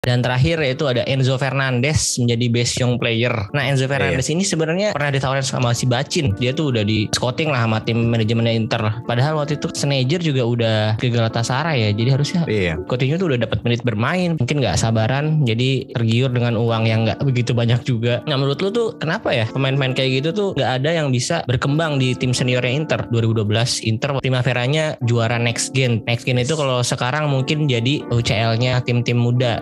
Dan terakhir yaitu ada Enzo Fernandez menjadi best young player. Nah Enzo Iya, Fernandez ini sebenarnya pernah ditawarin sama si Bacin. Dia tuh udah di scouting lah sama tim manajemennya Inter. Padahal waktu itu Sneijder juga udah ke Galatasaray ya. Jadi harusnya Iya. Coutinho tuh udah dapat menit bermain. Mungkin nggak sabaran jadi tergiur dengan uang yang nggak begitu banyak juga. Nah menurut lu tuh kenapa ya pemain-pemain kayak gitu tuh nggak ada yang bisa berkembang di tim seniornya Inter 2012 Inter Primaveranya juara next gen. Next gen itu kalau sekarang mungkin jadi UCL-nya tim-tim muda.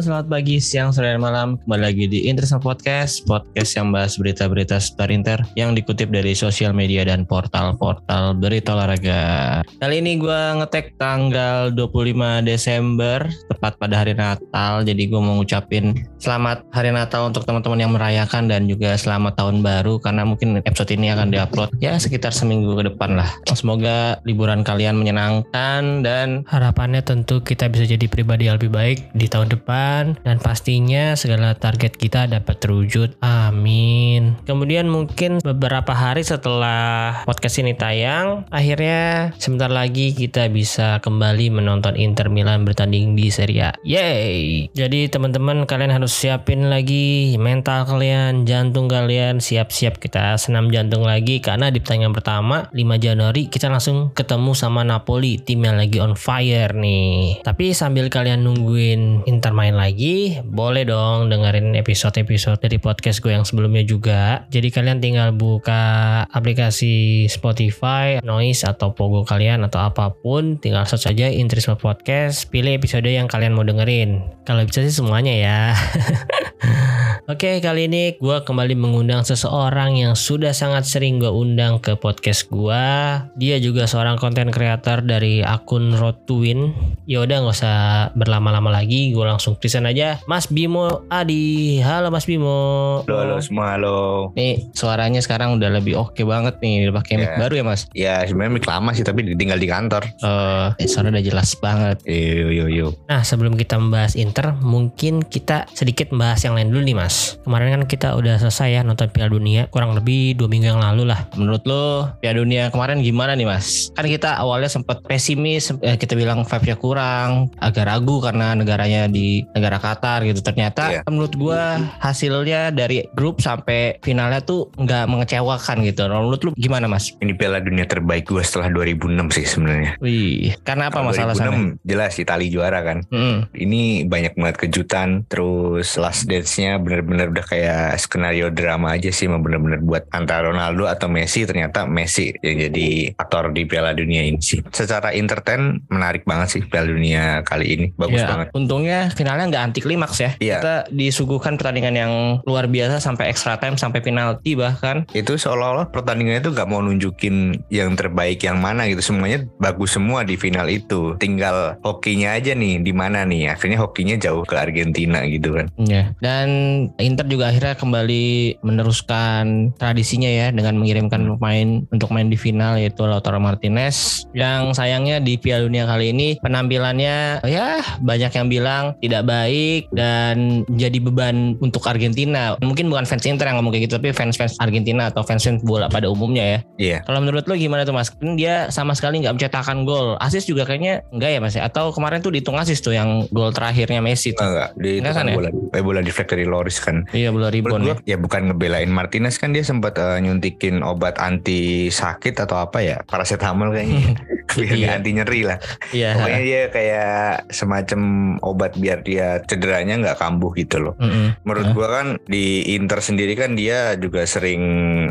Selamat pagi, siang, sore, dan malam. Kembali lagi di Interisme Podcast, podcast yang bahas berita-berita seputar Inter yang dikutip dari sosial media dan portal-portal berita olahraga. Kali ini gue ngetek tanggal 25 Desember, tepat pada hari Natal. Jadi gue mau ngucapin selamat hari Natal untuk teman-teman yang merayakan dan juga selamat tahun baru karena mungkin episode ini akan diupload ya sekitar seminggu ke depan lah. Semoga liburan kalian menyenangkan dan harapannya tentu kita bisa jadi pribadi yang lebih baik di tahun depan dan pastinya segala target kita dapat terwujud. Amin. Kemudian mungkin beberapa hari setelah podcast ini tayang, akhirnya sebentar lagi kita bisa kembali menonton Inter Milan bertanding di Serie A. Yeay. Jadi teman-teman kalian harus siapin lagi mental kalian, jantung kalian, siap-siap kita senam jantung lagi karena di pertandingan pertama 5 Januari kita langsung ketemu sama Napoli, tim yang lagi on fire nih. Tapi sambil kalian nungguin Inter main lagi, boleh dong dengerin episode-episode dari podcast gue yang sebelumnya juga. Jadi kalian tinggal buka aplikasi Spotify, Noise atau Pogo kalian atau apa pun, tinggal search aja Intrisme Podcast, pilih episode yang kalian mau dengerin. Kalau bisa sih semuanya ya. Oke, kali ini gue kembali mengundang seseorang yang sudah sangat sering gue undang ke podcast gue. Dia juga seorang konten kreator dari akun Road to Win. Yaudah nggak usah berlama-lama lagi, gue langsung present aja. Mas Bimo Adi, halo Mas Bimo. Halo, halo semua, halo. Nih suaranya sekarang udah lebih oke banget nih, udah pakai mic Ya. baru ya Mas. Ya sebenarnya mic lama sih tapi tinggal di kantor. Eh, suara udah jelas banget. Yo yo yo. Nah, sebelum kita membahas Inter, mungkin kita sedikit membahas yang lain dulu nih, Mas. Kemarin kan kita udah selesai ya nonton Piala Dunia, kurang lebih dua minggu yang lalu lah. Menurut lo, Piala Dunia kemarin gimana nih, Mas? Kan kita awalnya sempat pesimis, eh, kita bilang vibe-nya kurang, agak ragu karena negaranya di negara Qatar gitu. Ternyata Iya. menurut gua hasilnya dari grup sampai finalnya tuh nggak mengecewakan gitu. Nah, Menurut lu gimana, Mas? Ini Piala Dunia terbaik gue setelah 2006 sih sebenarnya. Wih, karena apa Kalau masalah sana? 2006 jelas Itali juara kan. Hmm. Ini banyak banget kejutan. Terus last dance-nya bener-bener udah kayak skenario drama aja sih. Emang bener-bener buat antara Ronaldo atau Messi. Ternyata Messi yang jadi aktor di Piala Dunia ini sih. Secara entertain menarik banget sih Piala Dunia kali ini. Bagus Ya, banget. Untungnya finalnya nggak anti klimaks ya. Iya. Kita disuguhkan pertandingan yang luar biasa sampai extra time sampai penalti bahkan. itu seolah-olah pertandingannya itu nggak mau nunjukin yang terbaik yang mana gitu semuanya bagus semua di final itu tinggal hokinya aja nih di mana nih akhirnya hokinya jauh ke Argentina gitu kan Ya. Dan Inter juga akhirnya kembali meneruskan tradisinya ya dengan mengirimkan pemain untuk main di final yaitu Lautaro Martinez. Yang sayangnya di Piala Dunia kali ini penampilannya ya banyak yang bilang tidak baik dan jadi beban untuk Argentina. Mungkin bukan fans Inter yang ngomong kayak gitu tapi fans-fans Argentina atau fans-fans bola pada umumnya ya. iya Kalau menurut lo gimana tuh mas? Kan dia sama sekali nggak mencetakkan gol. Asis juga kayaknya enggak ya mas? Atau kemarin tuh dihitung asis tuh yang gol terakhirnya Messi tuh. enggak enggak di kan kan ya? bola eh, bola deflect dari Loris kan Iya bola ribon gua, ya. ya bukan ngebelain Martinez kan dia sempat eh, nyuntikin obat anti sakit atau apa ya paracetamol kayaknya biar Iya. nggak anti nyeri lah Iya. pokoknya dia kayak semacam obat biar dia cederanya nggak kambuh gitu loh Mm-mm. Menurut Hah? gua kan di Inter sendiri kan dia juga sering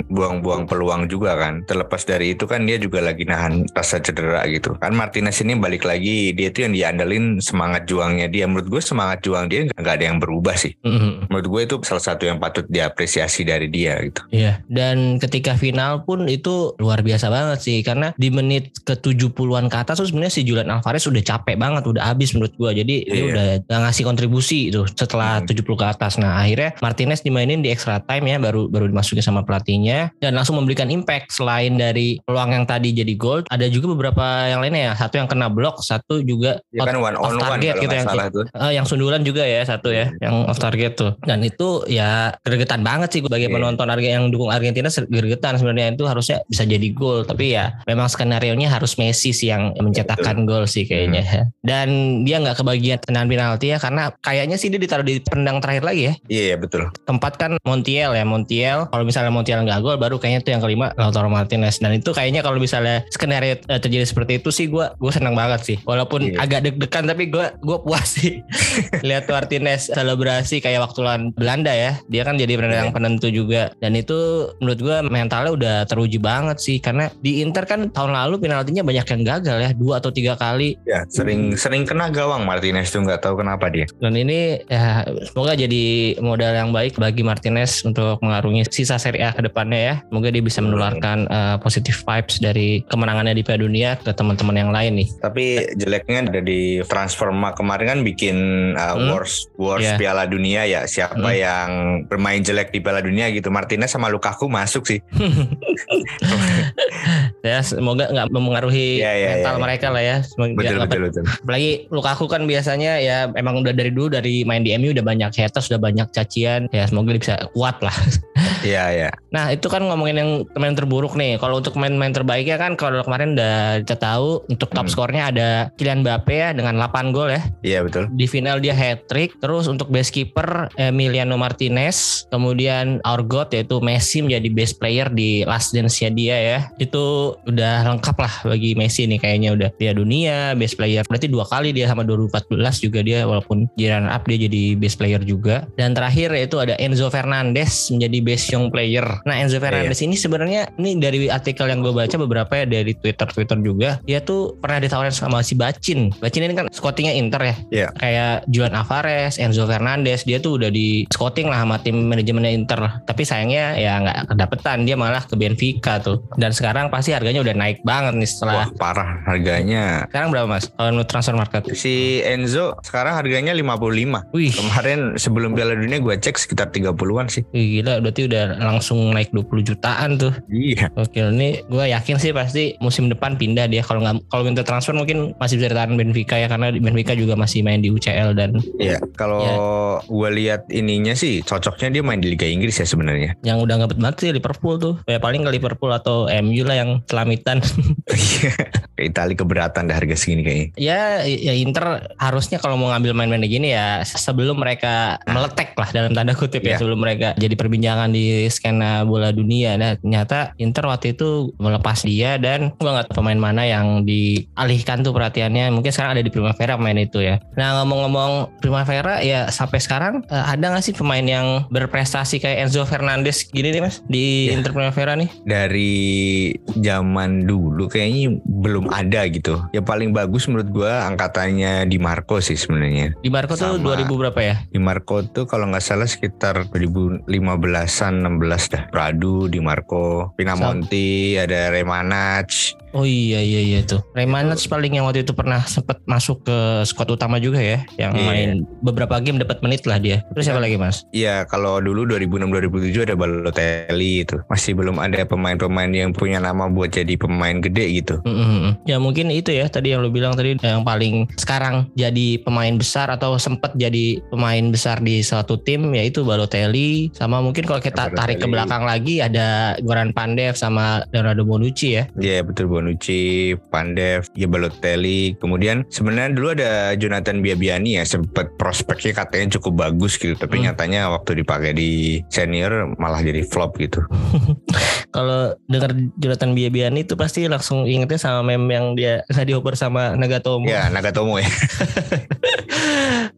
buang-buang peluang juga kan. Terlepas dari itu kan dia juga lagi nahan rasa cedera gitu. Kan Martinez ini balik lagi dia tuh yang diandelin semangat juangnya dia. Menurut gue semangat juang dia nggak ada yang berubah sih. Mm-mm. Menurut gue itu salah satu yang patut diapresiasi dari dia gitu. Iya. Dan ketika final pun itu luar biasa banget sih karena di menit ke-17 70-an ke atas tuh sebenarnya si Julian Alvarez udah capek banget, udah habis menurut gua. Jadi dia Iya. udah nggak ngasih kontribusi itu setelah Hmm. 70 ke atas. Nah, akhirnya Martinez dimainin di extra time ya baru baru dimasukin sama pelatihnya dan langsung memberikan impact selain dari peluang yang tadi jadi gol, ada juga beberapa yang lainnya ya. Satu yang kena blok, satu juga Ya kan one on one target kalau gitu yang. Eh, yang sundulan juga ya satu ya, yang off target tuh. Dan itu ya gregetan banget sih bagi Iya. penonton Argentina yang dukung Argentina gregetan sebenarnya itu harusnya bisa jadi gol. Tapi ya memang skenario nya harus Messi sih yang mencetakkan gol sih kayaknya. Hmm. Dan dia nggak kebagian tendangan penalti ya karena kayaknya sih dia ditaruh di pendang terakhir lagi ya. Iya iya, betul. Tempat kan Montiel ya Montiel. Kalau misalnya Montiel nggak gol baru kayaknya tuh yang kelima Lautaro Martinez. Dan itu kayaknya kalau misalnya skenario eh, terjadi seperti itu sih gue gue senang banget sih. Walaupun Iya. agak deg-degan tapi gue gue puas sih lihat Martinez selebrasi kayak waktu lawan Belanda ya. Dia kan jadi penendang Iya. penentu juga. Dan itu menurut gue mentalnya udah teruji banget sih karena di Inter kan tahun lalu penaltinya banyak yang gagal ya dua atau tiga kali Ya sering sering kena gawang Martinez tuh nggak tahu kenapa dia. dan ini ya semoga jadi modal yang baik bagi Martinez untuk mengarungi sisa Serie A ke depannya ya. Semoga dia bisa menularkan uh, positive vibes dari kemenangannya di Piala Dunia ke teman-teman yang lain nih. Tapi jeleknya ada di transfer kemarin kan bikin uh, Hmm. worst worst Iya. Piala Dunia ya. Siapa Hmm. yang bermain jelek di Piala Dunia gitu. Martinez sama Lukaku masuk sih. ya semoga nggak mempengaruhi Iya, iya, mental iya. mereka lah ya. Betul nggak- betul betul. Apalagi Lukaku kan biasanya ya emang udah dari dulu dari main di MU udah banyak haters, udah banyak cacian. Ya semoga dia bisa kuat lah. Iya iya. Nah itu kan ngomongin yang pemain terburuk nih. Kalau untuk pemain-pemain terbaiknya kan kalau kemarin udah kita tahu untuk top Hmm. skornya ada Kylian Mbappe ya dengan 8 gol ya. Iya betul. Di final dia hat trick. Terus untuk best keeper Emiliano Martinez. Kemudian our god yaitu Messi menjadi best player di last dance-nya dia ya. Itu udah lengkap lah bagi Messi nih kayaknya udah Piala Dunia best player. Berarti dua kali dia sama 2014 juga dia walaupun jiran up dia jadi best player juga. Dan terakhir yaitu ada Enzo Fernandez menjadi best young player. Nah Enzo Fernandez ini sebenarnya ini dari artikel yang gue baca beberapa ya dari Twitter Twitter juga dia tuh pernah ditawarin sama si Bacin. Bacin ini kan scoutingnya Inter ya. Iya. Kayak Juan Alvarez, Enzo Fernandez dia tuh udah di scouting lah sama tim manajemennya Inter. Tapi sayangnya ya nggak kedapetan dia malah ke Benfica tuh. Dan sekarang pasti harganya udah naik banget nih setelah Wah parah harganya. sekarang berapa mas? Kalau menurut transfer market? Si Enzo sekarang harganya 55. Wih, Kemarin sebelum Piala Dunia gue cek sekitar 30-an sih. wih, gila berarti udah langsung naik 20 jutaan tuh. Iya. Oke, ini gue yakin sih pasti musim depan pindah dia kalau nggak kalau minta transfer mungkin masih bisa ditahan Benfica ya karena Benfica juga masih main di UCL dan Iya. Kalau Iya. gue lihat ininya sih cocoknya dia main di Liga Inggris ya sebenarnya. yang udah nggak banget sih Liverpool tuh ya paling ke Liverpool atau MU lah yang selamitan Ke Itali keberatan dah harga segini kayaknya. ya ya Inter harusnya kalau mau ngambil main-main kayak gini ya sebelum mereka meletek lah dalam tanda kutip ya Iya. sebelum mereka jadi perbincangan di skena bola dunia nah ternyata Inter waktu itu melepas dia dan gua nggak tahu pemain mana yang dialihkan tuh perhatiannya mungkin sekarang ada di Primavera pemain itu ya nah ngomong-ngomong Primavera ya sampai sekarang eh, ada nggak sih pemain yang berprestasi kayak Enzo Fernandez gini nih mas di Iya. Inter Primavera nih Dari zaman dulu kayaknya belum ada gitu. Ya paling bagus menurut gue angkatannya Di Marco sih sebenarnya. di Marco tuh Sama. 2000 berapa ya Di Marco tuh kalau nggak salah sekitar 2015-an 16 dah. Pradu, Di Marco, Pinamonti, ada Remanac. Oh iya iya iya tuh. Remanats paling yang waktu itu pernah sempat masuk ke squad utama juga ya, yang Iya. main beberapa game dapat menit lah dia. Terus siapa lagi mas? Iya kalau dulu 2006-2007 ada Balotelli itu. Masih belum ada pemain-pemain yang punya nama buat jadi pemain gede gitu. Mm-mm. Ya mungkin itu ya tadi yang lu bilang tadi yang paling sekarang jadi pemain besar atau sempat jadi pemain besar di suatu tim yaitu Balotelli sama mungkin kalau kita tarik ke belakang lagi ada Goran Pandev sama Leonardo Bonucci ya. Iya betul Bonucci, Pandev, ya Balotelli. Kemudian sebenarnya dulu ada Jonathan Biabiani ya sempat prospeknya katanya cukup bagus gitu, tapi Hmm. nyatanya waktu dipakai di senior malah jadi flop gitu. Kalau dengar Jonathan Biabiani itu pasti langsung ingetnya sama meme yang dia nggak dioper sama Nagatomo. Ya Nagatomo ya.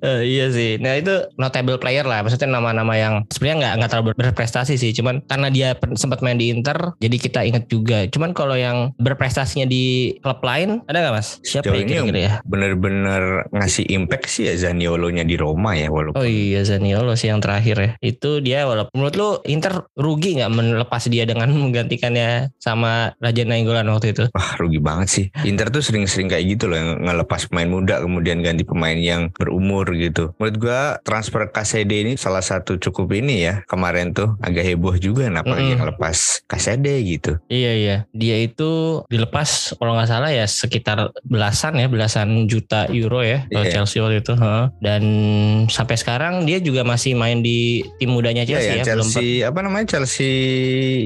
Eh, iya sih. Nah itu notable player lah. Maksudnya nama-nama yang sebenarnya nggak nggak terlalu berprestasi sih. Cuman karena dia sempat main di Inter, jadi kita ingat juga. Cuman kalau yang berprestasi prestasinya di klub lain ada nggak mas? Siapa Jauh ya ini yang kira-kira ya? bener-bener ngasih impact sih ya Zaniolo-nya di Roma ya walaupun Oh iya Zaniolo sih yang terakhir ya. Itu dia walaupun menurut lu Inter rugi nggak melepas dia dengan menggantikannya sama Raja Nainggolan waktu itu? Wah rugi banget sih. Inter tuh sering-sering kayak gitu loh yang ngelepas pemain muda kemudian ganti pemain yang berumur gitu. Menurut gua transfer KCD ini salah satu cukup ini ya. Kemarin tuh agak heboh juga kenapa Mm-mm. yang lepas KCD gitu. Iya iya. Dia itu dilepas kalau nggak salah ya sekitar belasan ya belasan juta euro ya kalau Iya. Chelsea waktu itu. heeh. Dan sampai sekarang dia juga masih main di tim mudanya Iya Chelsea ya, ya. belum Chelsea apa namanya Chelsea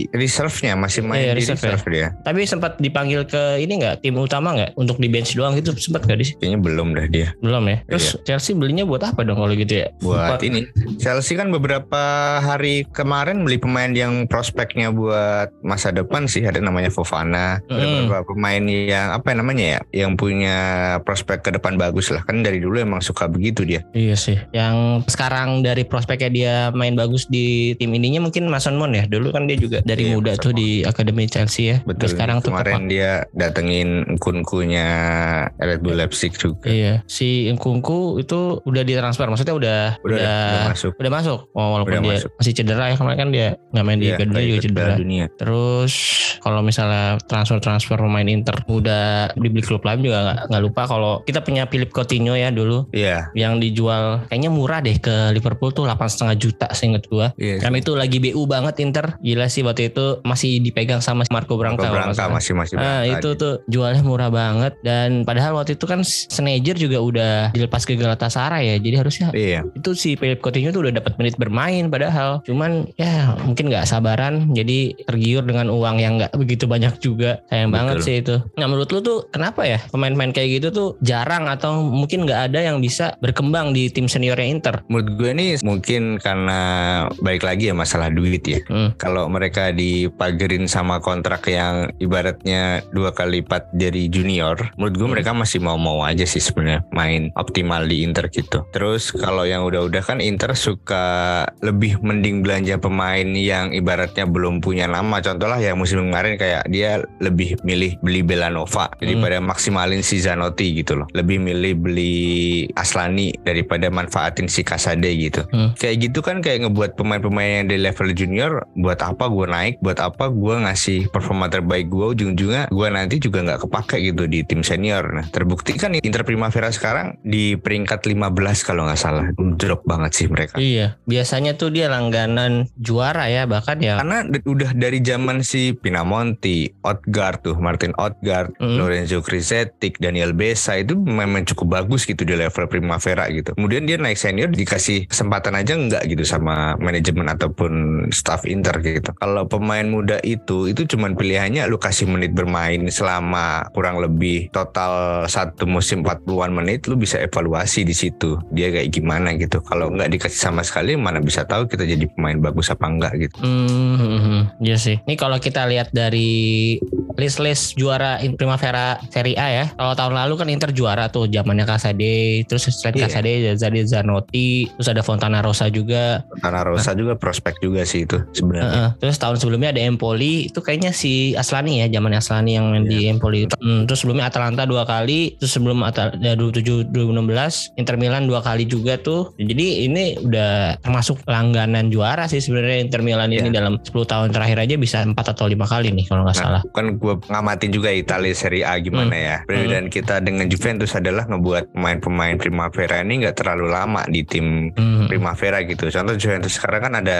reserve-nya masih main Iya, di reserve ya. reserve dia. Tapi sempat dipanggil ke ini nggak tim utama nggak untuk di bench doang gitu sempat nggak di Kayaknya belum dah dia. belum ya. Terus Chelsea belinya buat apa dong kalau gitu ya? Iya. Buat ini Chelsea kan beberapa hari kemarin beli pemain yang prospeknya buat masa depan sih ada namanya Fofana, ada Mm. Beberapa pemain yang apa namanya ya, yang punya prospek ke depan bagus lah kan dari dulu emang suka begitu dia. Iya sih. Yang sekarang dari prospeknya dia main bagus di tim ininya mungkin Mason Mount ya. Dulu kan dia juga dari Iya, muda Mason tuh di akademi Chelsea ya. Betul. Sekarang tuh kemarin dia datengin kunkunya Red Bull Leipzig juga. Iya, si Nkunku itu udah ditransfer, maksudnya udah Udah, udah udah masuk. udah masuk. Oh, walaupun Udah dia masuk. masih cedera ya kemarin kan dia nggak main di Iya, kayak juga cedera. Dunia. Terus kalau misalnya transfer-transfer pemain Inter udah dibeli klub lain juga nggak lupa kalau kita punya Philip Coutinho ya dulu Iya. yang dijual kayaknya murah deh ke Liverpool tuh 8,5 juta seinget gua. Iya. Karena itu lagi BU banget Inter. Gila sih waktu itu masih dipegang sama Marco Branca. Berangka salah. masih masih Nah Branca itu dia. tuh jualnya murah banget dan padahal waktu itu kan Sneijder juga udah dilepas ke Galatasaray ya jadi harusnya Iya. itu si Philip Coutinho tuh udah dapat menit bermain padahal cuman ya mungkin nggak sabaran jadi tergiur dengan uang yang nggak begitu banyak juga sayang Betul. banget sih itu nah menurut lu tuh kenapa ya pemain-pemain kayak gitu tuh jarang atau mungkin nggak ada yang bisa berkembang di tim seniornya Inter Menurut gue nih mungkin karena balik lagi ya masalah duit ya. Hmm. Kalau mereka dipagerin sama kontrak yang ibaratnya dua kali lipat dari junior, menurut gue Hmm. mereka masih mau-mau aja sih sebenarnya main optimal di Inter gitu. Terus kalau yang udah-udah kan Inter suka lebih mending belanja pemain yang ibaratnya belum punya nama. Contoh lah yang musim kemarin kayak dia lebih milih beli Belanova daripada maksimalin si Zanotti gitu loh. Lebih milih beli Aslani daripada manfaatin si Kasade gitu. Hmm. Kayak gitu kan kayak ngebuat pemain-pemain yang di level junior buat apa gue naik, buat apa gue ngasih performa terbaik gue ujung-ujungnya gue nanti juga nggak kepake gitu di tim senior. Nah terbukti kan Inter Primavera sekarang di peringkat 15 kalau nggak salah drop banget sih mereka. iya biasanya tuh dia langganan juara ya bahkan ya Karena udah dari zaman si Pinamonti, Odgaard tuh, Martin Odgaard, Mm. Lorenzo Krizetic, Daniel Besa itu memang cukup bagus gitu di level Primavera gitu. Kemudian dia naik senior dikasih kesempatan aja enggak gitu sama manajemen ataupun staff Inter gitu. Kalau pemain muda itu itu cuman pilihannya lu kasih menit bermain selama kurang lebih total satu musim 40-an menit lu bisa evaluasi di situ. Dia kayak gimana gitu. Kalau nggak dikasih sama sekali mana bisa tahu kita jadi pemain bagus apa enggak gitu. Hmm, hmm. iya sih. Ini kalau kita lihat dari list-list juara in Primavera Serie A ya. Kalau tahun lalu kan Inter juara tuh zamannya Kasade, terus selain Iya. Kasade Zade Zanotti, terus ada Fontana Rosa juga. Tanah Rosa juga prospek juga sih itu sebenarnya. Heeh. Terus tahun sebelumnya ada Empoli, itu kayaknya si Aslani ya, zaman Aslani yang main di Empoli. Hmm, terus sebelumnya Atalanta dua kali, terus sebelum Atal ya, 2007 2016 Inter Milan dua kali juga tuh. Jadi ini udah termasuk langganan juara sih sebenarnya Inter Milan ini Iya. dalam 10 tahun terakhir aja bisa 4 atau lima kali nih kalau nggak salah. Kan gue ngamatin juga Italia Serie A gimana ya. Perbedaan kita dengan Juventus adalah ngebuat pemain-pemain Primavera ini nggak terlalu lama di tim Hmm. Primavera gitu. Contoh Juventus sekarang kan ada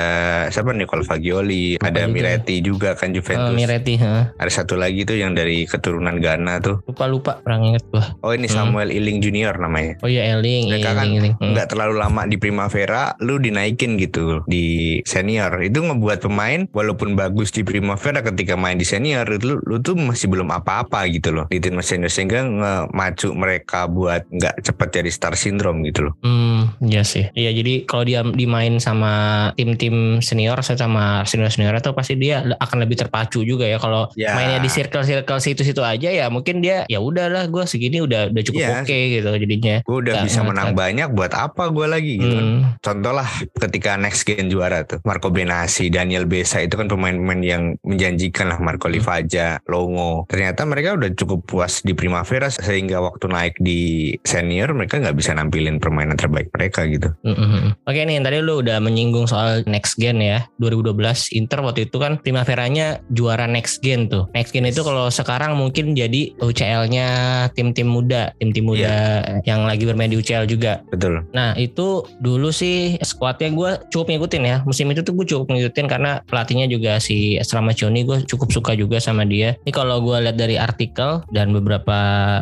siapa Nicolo Fagioli, Lupa ada. Miretti juga kan Eh, Juventus. Miretti, heeh. Ada satu lagi tuh yang dari keturunan Ghana tuh. lupa lupa kurang inget gua. Oh ini Hmm. Samuel Iling Junior namanya. Oh iya Eling, Mereka kan. Hmm. nggak terlalu lama di Primavera, lu dinaikin gitu di senior. Itu ngebuat pemain walaupun bagus di Primavera ketika main di senior, lu, lu tuh masih belum apa-apa gitu loh di tim senior sehingga ngemacu mereka buat nggak cepet jadi star syndrome gitu loh. Hmm, iya sih. Iya, jadi kalau dia dimain sama tim-tim senior sama senior-senior itu pasti dia akan lebih terpacu juga ya. Kalau Ya. mainnya di circle-circle situ-situ aja ya mungkin dia ya udahlah gue segini udah udah cukup Iya. oke gitu jadinya. Gue udah Nggak bisa menang banyak buat apa gue lagi gitu. kan. Hmm, Contoh lah ketika next gen juara tuh Marco Benassi, Daniel Besa itu kan pemain-pemain yang menjanjikan lah Marco Livaja, Longo. Ternyata mereka udah cukup puas di Primavera sehingga waktu naik di senior mereka nggak bisa nampilin permainan terbaik mereka gitu. Mm-mm. Oke nih tadi lu udah menyinggung soal next gen ya 2012 Inter waktu itu kan Primaveranya juara next gen tuh next gen itu kalau sekarang mungkin jadi UCL-nya tim-tim muda tim-tim muda yang lagi bermain di UCL juga Betul. Nah itu dulu sih skuadnya gue cukup ngikutin ya musim itu tuh gue cukup ngikutin karena pelatihnya juga si Stramaccioni gue cukup suka juga sama dia. Ini kalau gue lihat dari artikel dan beberapa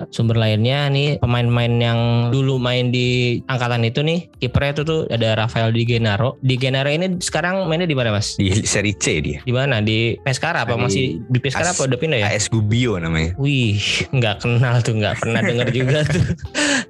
sumber lainnya nih pemain-pemain yang dulu main di angkatan itu nih kipernya itu tuh ada Rafael Di Genaro. Di Genaro ini sekarang mainnya di mana mas? Di seri C dia. Di mana? Di Pescara apa Di masih di Pescara AS apa udah pindah ya? AS Gubbio namanya. Wih, nggak kenal tuh, nggak pernah denger juga tuh.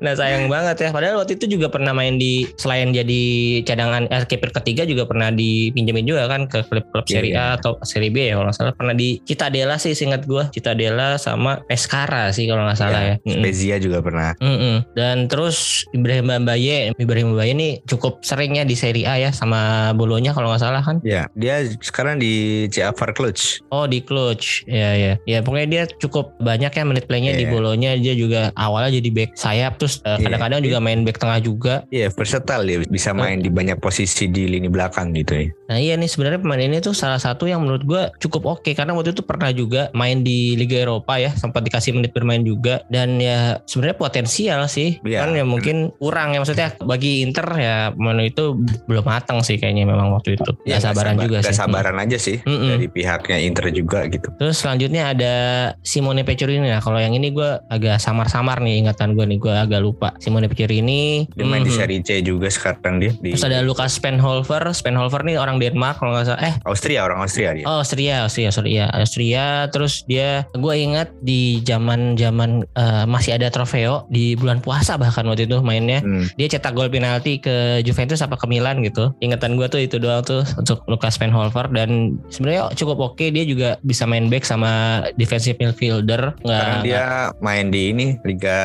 Nah sayang banget ya. Padahal waktu itu juga pernah main di selain jadi cadangan eh, kiper ketiga juga pernah dipinjemin juga kan ke klub-klub Iya, Serie iya. A atau Serie B ya kalau salah. Pernah di Citadella sih seingat gue. Citadella sama Pescara sih kalau nggak salah ya. Mm-mm. Spezia juga pernah. Mm-mm. Dan terus Ibrahim Mbaye, Ibrahim Mbaye ini cukup seringnya di Serie A ya sama Bolonya kalau nggak salah kan. Ya, dia sekarang di CFR Cluj. Oh di Cluj, ya ya, ya pokoknya dia cukup banyak ya menit playnya di Iya. bolonya dia juga awalnya jadi back sayap terus eh, Iya. kadang-kadang juga main back tengah juga. Iya, versatile dia bisa main di banyak posisi di lini belakang gitu ya. Nah iya nih sebenarnya pemain ini tuh salah satu yang menurut gue cukup oke karena waktu itu pernah juga main di Liga Eropa ya sempat dikasih menit bermain juga dan ya sebenarnya potensial sih Iya. kan ya mungkin kurang ya maksudnya bagi Inter ya pemain itu belum matang sih kayaknya memang waktu itu. Ya, Gak sabaran sabar- juga nggak sih. sabaran aja sih Mm-mm. dari pihaknya Inter juga gitu. Terus selanjutnya ada Simone Pecorini nah kalau yang ini gue agak samar-samar nih ingatan gue nih gue agak lupa Simone Pecorini Dia main di mhm. Serie C juga sekarang dia di Terus ada Lukas Spenholver Spenholver nih orang Denmark kalau nggak salah eh Austria orang Austria dia. oh Austria Austria sorry ya Austria terus dia gue ingat di zaman zaman eh, masih ada trofeo di bulan puasa bahkan waktu itu mainnya Hmm. dia cetak gol penalti ke Juventus apa ke Milan gitu. Ingatan gue tuh itu doang tuh untuk Lukas Spenholver dan sebenarnya cukup oke dia juga bisa main back sama defensive midfielder. Nggak, Karena dia main di ini liga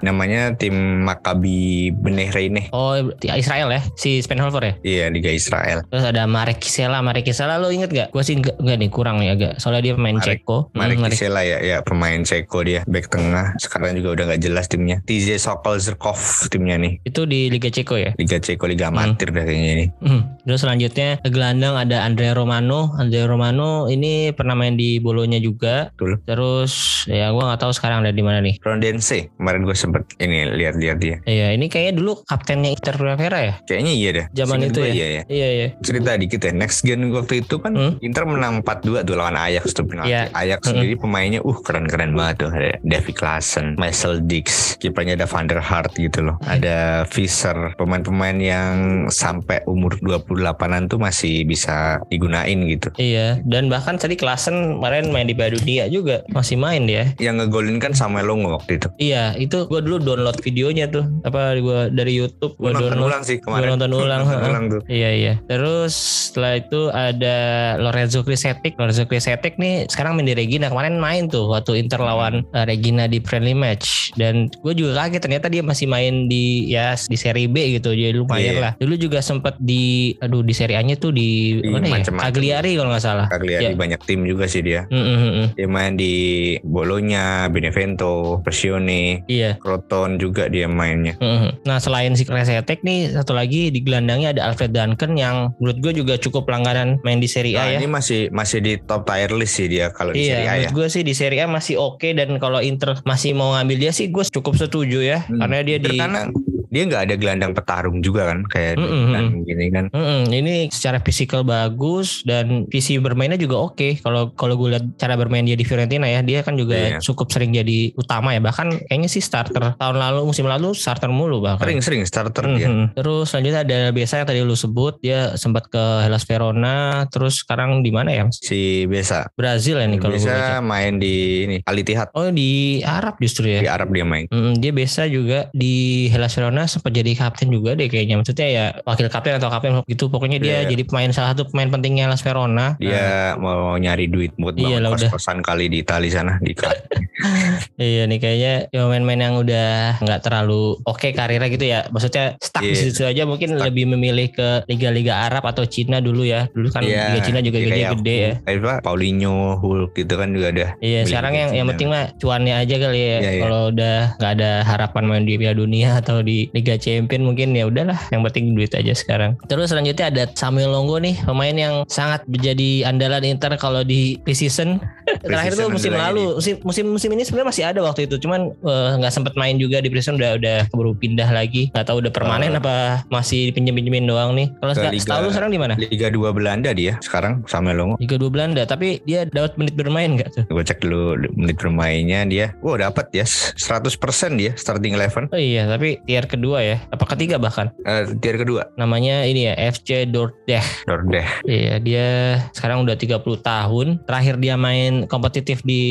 namanya tim Maccabi Bnei Reyne. Oh di Israel ya si Spenholver ya. Iya, liga Israel. Terus ada Marek Kisela, Marek Kisela lo inget gak? Gue sih enggak, enggak nih kurang nih agak. Soalnya dia pemain Marek- Ceko. Hmm, Marek Marek- Kisela ya, ya pemain Ceko dia, back tengah. Sekarang juga udah nggak jelas timnya. TJ Sokol Zerkov timnya nih. Itu di Liga Ceko ya. Liga Ceko, Liga Amatir dah kayaknya ini. Hmm. Terus selanjutnya gelandang ada Andrea Romano. Andrea Romano ini pernah main di Bolonya juga. Betul. Terus ya gue nggak tahu sekarang ada di mana nih. Rondense, kemarin gue sempet ini lihat-lihat dia. Iya, ini kayaknya dulu kaptennya Inter Primavera ya? Kayaknya iya dah. Zaman itu ya? Iya, ya. Iya, iya. Cerita dikit ya, next gen waktu itu kan Hmm? Inter menang 4-2 tuh lawan Ajax tuh penalti. Iya. Ajax Hmm. sendiri pemainnya uh keren-keren banget tuh. Ada Davy Klaassen, Marcel Dix, kipernya ada Van der Hart gitu loh. Ada Visser, pemain-pemain yang sampai umur 28-an tuh masih bisa digunain gitu. Iya, dan bahkan tadi Klasen kemarin main di Piala Dunia juga masih main dia. Yang ngegolin kan Samuel Longo waktu itu. Iya, itu gue dulu download videonya tuh. Apa gue dari YouTube Gue gue nonton download. ulang sih kemarin. nonton ulang. Nonton ulang tuh. Iya iya. Terus setelah itu ada Lorenzo Krisetic. Lorenzo Krisetic nih sekarang main di Regina. Kemarin main tuh waktu Inter lawan uh, Regina di friendly match. Dan gue juga kaget ternyata dia masih main di ya di Serie B gitu. Jadi lumayan Iya. lah. Dulu juga sempat di aduh di Serie A-nya tuh di, Di mana ya? Cagliari kalau nggak salah. Cagliari Iya. banyak tim juga sih dia. Mm, mm, mm, mm. Dia main di Bologna, Benevento, Pressione, Iya. Croton juga dia mainnya. Mhm. Nah selain si Kresetek nih satu lagi di gelandangnya ada Alfred Duncan yang menurut gue juga cukup langganan main di Serie A Nah, ya. ini masih masih di top tier list sih dia kalau di Iya, Serie A ya. gue sih di Serie A masih oke dan kalau Inter masih mau ngambil dia sih gue cukup setuju ya Hmm. karena dia di Karena dia nggak ada gelandang petarung juga kan kayak Mm-mm, dan gini kan. Mm-mm, ini secara fisikal bagus dan visi bermainnya juga oke. Kalau kalau gue lihat cara bermain dia di Fiorentina ya, dia kan juga Iya. cukup sering jadi utama ya. Bahkan kayaknya sih starter tahun lalu musim lalu starter mulu bahkan. Sering-sering starter dia. Mhm. Terus selanjutnya ada biasa yang tadi lu sebut dia sempat ke Hellas Verona, terus sekarang di mana ya? Si Besa. Brazil ya nih kalau. Bisa main di ini Al Ittihad Oh di Arab justru di ya. Arab dia main. Mm, dia biasa juga di Hellas Verona Sempat jadi kapten juga deh kayaknya. Maksudnya ya wakil kapten atau kapten gitu. Pokoknya dia Iya. jadi pemain salah satu pemain pentingnya Las Verona. Nah, Dia mau nyari duit buat Iya bangun kos-kosan kali di Itali sana di iya nih kayaknya ya pemain-pemain yang udah nggak terlalu oke karirnya gitu ya. Maksudnya stuck di Iya. situ aja mungkin Stuck. lebih memilih ke liga-liga Arab atau Cina dulu ya. Dulu kan Iya, liga Cina juga iya, gajinya kayak gede ya. Kayak apa, Paulinho, Hulk gitu kan juga ada. Iya sekarang yang yang penting mah cuannya aja kali ya. Iya, iya. Kalau udah nggak ada harapan main di Piala Dunia atau di Liga Champion mungkin ya udahlah. Yang penting duit aja sekarang. Terus selanjutnya ada Samuel Longo nih pemain yang sangat menjadi andalan Inter kalau di preseason. Terakhir tuh musim lalu musim musim musim ini sebenarnya masih ada waktu itu. Cuman eh, nggak sempet main juga di preseason udah udah keburu pindah lagi. Nggak tahu udah permanen Eh. apa masih pinjem-pinjemin doang nih. Kalau setahu sekarang di mana? Liga 2 Belanda dia sekarang sama Longo. Liga 2 Belanda, tapi dia dapat menit bermain nggak tuh? Gue cek dulu menit bermainnya dia. Wow dapat ya 100% dia starting eleven. Oh iya, tapi tier kedua ya, apa ketiga bahkan. Eh, tier kedua Namanya ini ya FC Dordrecht. Dordeh. Iya, dia sekarang udah 30 tahun. Terakhir dia main kompetitif di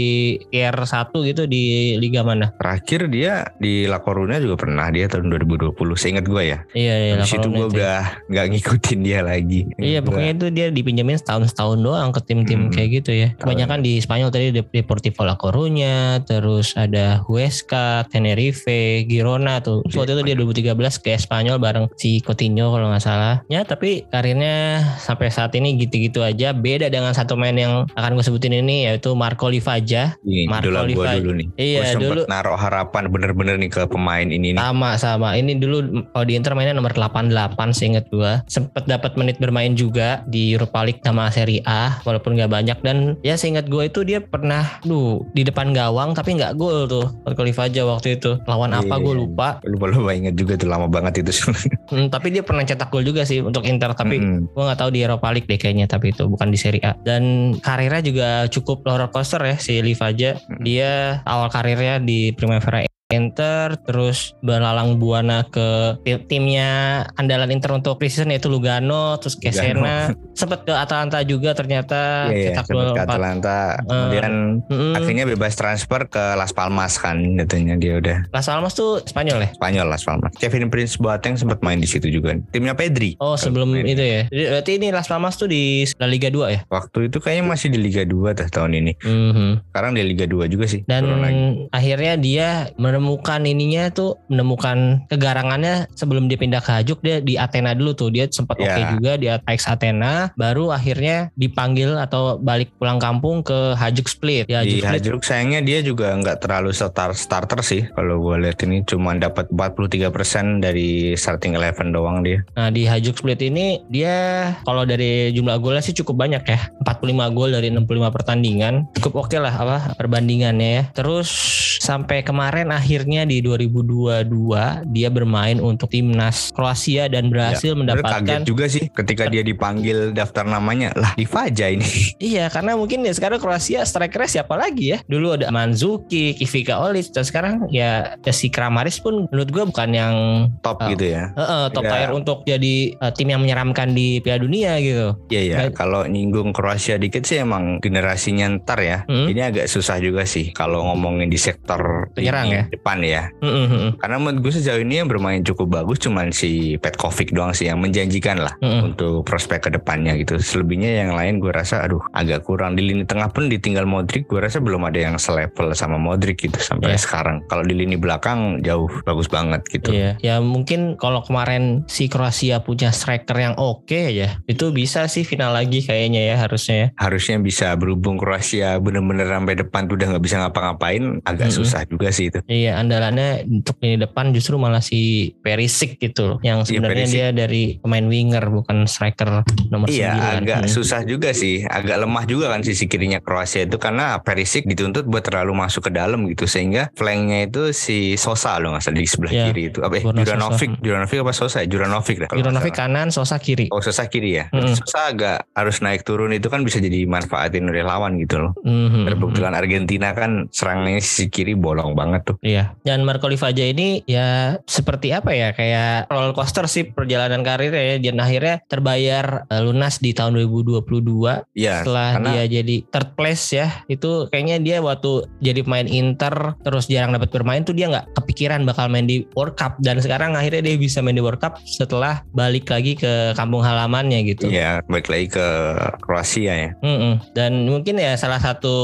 tier 1 gitu di liga mana? Terakhir dia di La Coruña juga pernah dia tahun 2020 seingat gue ya. Iya, iya. Situ Corona gue itu. udah nggak ngikutin dia lagi. Iya, Gua- pokoknya itu dia dipinjemin setahun-setahun doang ke tim-tim Hmm. kayak gitu ya. Kebanyakan di Spanyol tadi di Deportivo La Coruña, terus ada Huesca, Tenerife, Girona tuh. Waktu itu dia 2013 ke Spanyol bareng si Coutinho kalau nggak salah. Ya, tapi karirnya sampai saat ini gitu-gitu aja. Beda dengan satu main yang akan gue sebutin ini yaitu Marco Livaja. Ini Marco idola gue Livaja. dulu nih. Iya, gue sempet dulu naruh harapan bener-bener nih ke pemain ini nih. sama sama. Ini dulu kalau di Inter mainnya nomor 88 seinget gua. Sempet dapat menit bermain juga di Europa League sama Serie A walaupun nggak banyak dan ya seingat gua itu dia pernah duh di depan gawang tapi nggak gol tuh Marco Livaja waktu itu. Lawan apa Iya. gue lupa. Lupa lupa inget juga tuh lama banget itu. Hmm, tapi dia pernah cetak gol juga sih untuk Inter tapi Mm-mm. Gue nggak tahu di Europa League deh kayaknya tapi itu bukan di Serie A. Dan karirnya juga cukup roller coaster ya si Livaja. Hmm. Dia awal karirnya di Primavera Inter terus berlalang buana ke tim- timnya andalan Inter untuk preseason yaitu Lugano terus ke Lugano. Sena sempat ke Atalanta juga ternyata Iya, iya, cetak gol ke. Atalanta. Eh, Kemudian Mm-mm. akhirnya bebas transfer ke Las Palmas kan katanya dia udah Las Palmas tuh Spanyol ya? Spanyol Las Palmas. Kevin Prince Boateng sempat main di situ juga. Timnya Pedri. Oh sebelum Main. itu ya. Jadi berarti ini Las Palmas tuh di La Liga 2 ya? Waktu itu kayaknya masih di Liga 2 tuh tahun ini. Mhm. Sekarang di Liga 2 juga sih. dan akhirnya dia menemukan ininya tuh menemukan kegarangannya sebelum dia pindah ke Hajuk dia di Athena dulu tuh. Dia sempat oke Ya. juga di Ajax Athena baru akhirnya dipanggil atau balik pulang kampung ke Hajuk Split. Ya di Hajuk sayangnya dia juga nggak terlalu start starter sih kalau gue lihat ini. Cuma dapat 43% dari starting eleven doang dia. nah di Hajuk Split ini dia kalau dari jumlah golnya sih cukup banyak ya. 45 gol dari 65 pertandingan. Cukup oke lah apa perbandingannya ya. Terus sampai kemarin akhirnya di 2022 dia bermain untuk timnas Kroasia dan berhasil kaget mendapatkan juga sih ketika dia dipanggil daftar namanya lah di Faja ini. Iya karena mungkin ya sekarang Kroasia strikernya siapa lagi ya Dulu ada Mandzukic, Ivica Olic Dan sekarang ya, ya si Kramaric pun menurut gue bukan yang Top Oh. gitu ya. eh, eh, top Tidak. tier untuk jadi eh, tim yang menyeramkan di Piala Dunia gitu Iya ya, Baik. kalau nyinggung Kroasia dikit sih emang generasinya ntar ya. Hmm. Ini agak susah juga sih kalau ngomongin di sektor Penyerang ini ya? Depan ya. Mm, mm, mm, Karena menurut gue sejauh ini yang bermain cukup bagus cuman si Petkovic doang sih yang menjanjikan lah mm, mm. untuk prospek ke depannya gitu. Selebihnya yang lain gue rasa aduh agak kurang di lini tengah pun ditinggal Modric gue rasa belum ada yang selevel sama Modric gitu sampai Iya. sekarang. Kalau di lini belakang jauh bagus banget gitu. Iya, ya mungkin kalau kemarin si Kroasia punya striker yang oke ya, itu bisa sih final lagi kayaknya ya harusnya ya. Harusnya bisa berhubung Kroasia bener-bener sampai depan tuh udah nggak bisa ngapa-ngapain agak Mm-mm. susah juga sih itu. Iya, andalannya untuk ini depan justru malah si Perisic gitu loh, yang Iya, sebenarnya Perisic. dia dari pemain winger bukan striker nomor Iya 9. agak Hmm. susah juga sih Agak lemah juga kan sisi kirinya Kroasia itu Karena Perisic dituntut buat terlalu masuk ke dalam gitu Sehingga flanknya itu si Sosa loh nggak salah di sebelah Iya, kiri itu apa eh, Juranovic Sosa. Juranovic apa Sosa ya? Juranovic nggak Juranovic kanan, Sosa kiri. Oh Sosa kiri ya Mm-mm. Sosa agak harus naik turun itu kan bisa jadi manfaatin oleh lawan gitu loh Mhm. Kebetulan Argentina kan serangnya sisi kiri bolong banget tuh Iya Iya. Dan Marco Livaja ini ya seperti apa ya kayak roller coaster sih perjalanan karirnya ya. Dan akhirnya terbayar uh, lunas di tahun 2022 Iya. setelah karena- dia jadi third place ya. Itu kayaknya dia waktu jadi pemain Inter terus jarang dapat bermain tuh dia nggak kepikiran bakal main di World Cup dan sekarang akhirnya dia bisa main di World Cup setelah balik lagi ke kampung halamannya gitu. Iya, balik lagi ke Kroasia ya. Mm-mm. Dan mungkin ya salah satu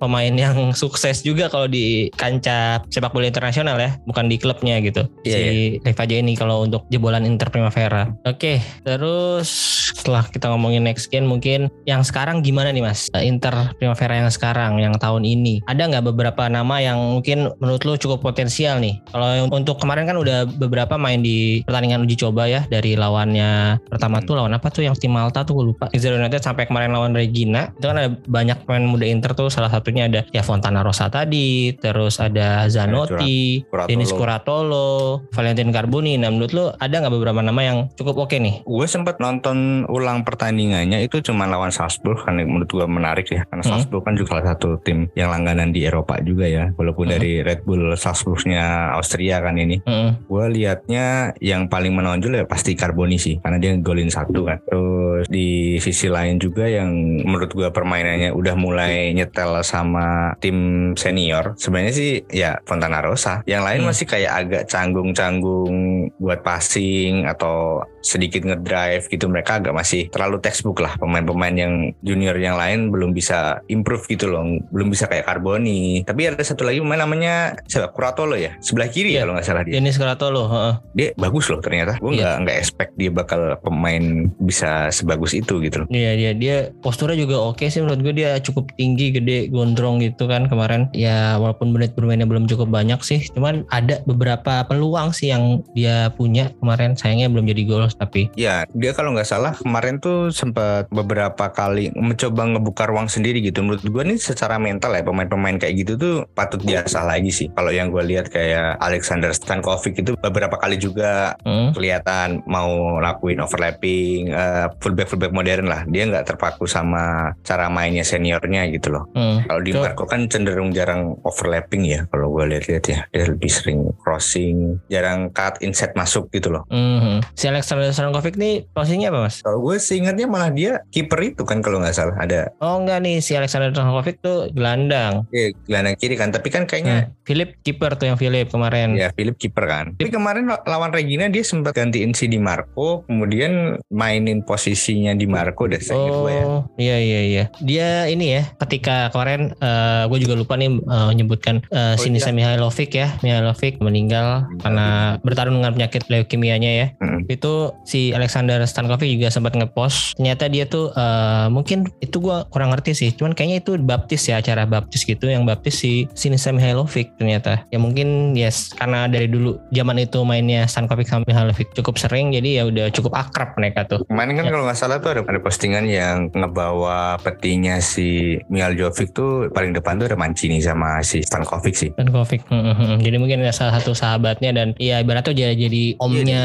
pemain yang sukses juga kalau di kancah sepak bola internasional ya, bukan di klubnya gitu. Iya, si Revaja ini kalau untuk jebolan Inter Primavera. Oke, terus setelah kita ngomongin next gen mungkin yang sekarang gimana nih Mas? Eh, Inter Primavera yang sekarang yang tahun ini. Ada nggak beberapa nama yang mungkin menurut lu cukup potensial nih? Kalau untuk kemarin kan udah beberapa main di pertandingan uji coba ya dari lawannya pertama Hmm. tuh lawan apa tuh yang tim Malta tuh gue lupa. Zero United sampai kemarin lawan Regina. Itu kan ada banyak pemain muda Inter tuh salah satunya ada ya Fontana Rosa tadi, terus ada Zanotti, Curatolo. Denis Curatolo, Valentin Carboni. Nah menurut lu ada nggak beberapa nama yang cukup oke nih? Gue sempat nonton ulang pertandingannya itu cuma lawan Salzburg kan menurut gue menarik ya karena Hmm. Salzburg kan juga salah satu tim yang langganan di Eropa juga ya walaupun Hmm. dari Red Bull Salzburgnya Austria kan ini Mm-mm. gue liatnya yang paling menonjol ya pasti Carboni sih karena dia golin satu kan terus di sisi lain juga yang menurut gue permainannya udah mulai nyetel sama tim senior sebenarnya sih ya Fontana Rosa yang lain Hmm. masih kayak agak canggung-canggung buat passing atau sedikit ngedrive gitu mereka agak masih terlalu textbook lah. Pemain-pemain yang junior yang lain belum bisa improve gitu loh belum bisa kayak Carboni. Tapi ada satu lagi pemain namanya siapa? Kuratolo ya? Sebelah kiri Iya. ya kalau nggak salah dia. Denis Curatolo, heeh. dia bagus loh ternyata. Gue Iya. nggak nggak expect dia bakal pemain bisa sebagus itu gitu loh. Iya dia dia posturnya juga oke sih menurut gue dia cukup tinggi gede gondrong gitu kan kemarin. Ya walaupun menit bermainnya belum cukup banyak sih. Cuman ada beberapa peluang sih yang dia punya kemarin. Sayangnya belum jadi gol tapi ya dia kalau nggak salah kemarin tuh sempat beberapa kali mencoba ngebuka ruang sendiri gitu. Menurut gue nih secara mental ya pemain-pemain kayak gitu tuh patut diasah lagi sih. Kalau yang gue lihat kayak Alexander Stankovic itu beberapa kali juga hmm, kelihatan mau lakuin overlapping eh, fullback fullback modern lah. Dia nggak terpaku sama cara mainnya seniornya gitu loh. Hmm. Kalau di. Marco kan cenderung jarang overlapping ya kalau gue lihat-lihat ya. Dia lebih sering crossing jarang cut inside masuk gitu loh. Mhm. Si Alexander Stankovic nih posisinya apa mas? kalau gue seingatnya malah dia kiper itu kan kalau nggak salah ada Oh enggak nih si Alexander Stankovic tuh gelandang. eh, gelandang kiri kan tapi kan kayaknya Hmm. Philip kiper tuh yang Philip kemarin. Ya Philip kiper kan. Tapi kemarin lawan Regina dia sempat gantiin si Di Marco, kemudian mainin posisinya Di Marco deh saya ingat gue ya. Oh iya iya iya. Dia ini ya ketika kemarin gue juga lupa nih eh, menyebutkan uh, Oh, Sinisa iya. Mihailovic ya. Mihailovic meninggal karena bertarung dengan penyakit leukemianya ya. Mm. Itu si Alexander Stankovic juga sempat ngepost. Ternyata dia tuh eh, mungkin itu gue kurang ngerti sih. Cuman kayaknya itu baptis ya acara baptis gitu yang baptis si Sinisa Mihailovic ternyata. Ya mungkin yes karena dari dulu zaman itu mainnya Stankovic sama Mihailovic cukup sering jadi ya udah cukup akrab mereka tuh. Kemarin kan Ya. kalau nggak salah tuh ada, ada postingan yang ngebawa petinya si Mial Jovic tuh paling depan tuh ada Mancini sama si Stankovic sih. Stankovic. Hmm, hmm, hmm. Jadi mungkin ada salah satu sahabatnya dan ya ibaratnya jadi, jadi omnya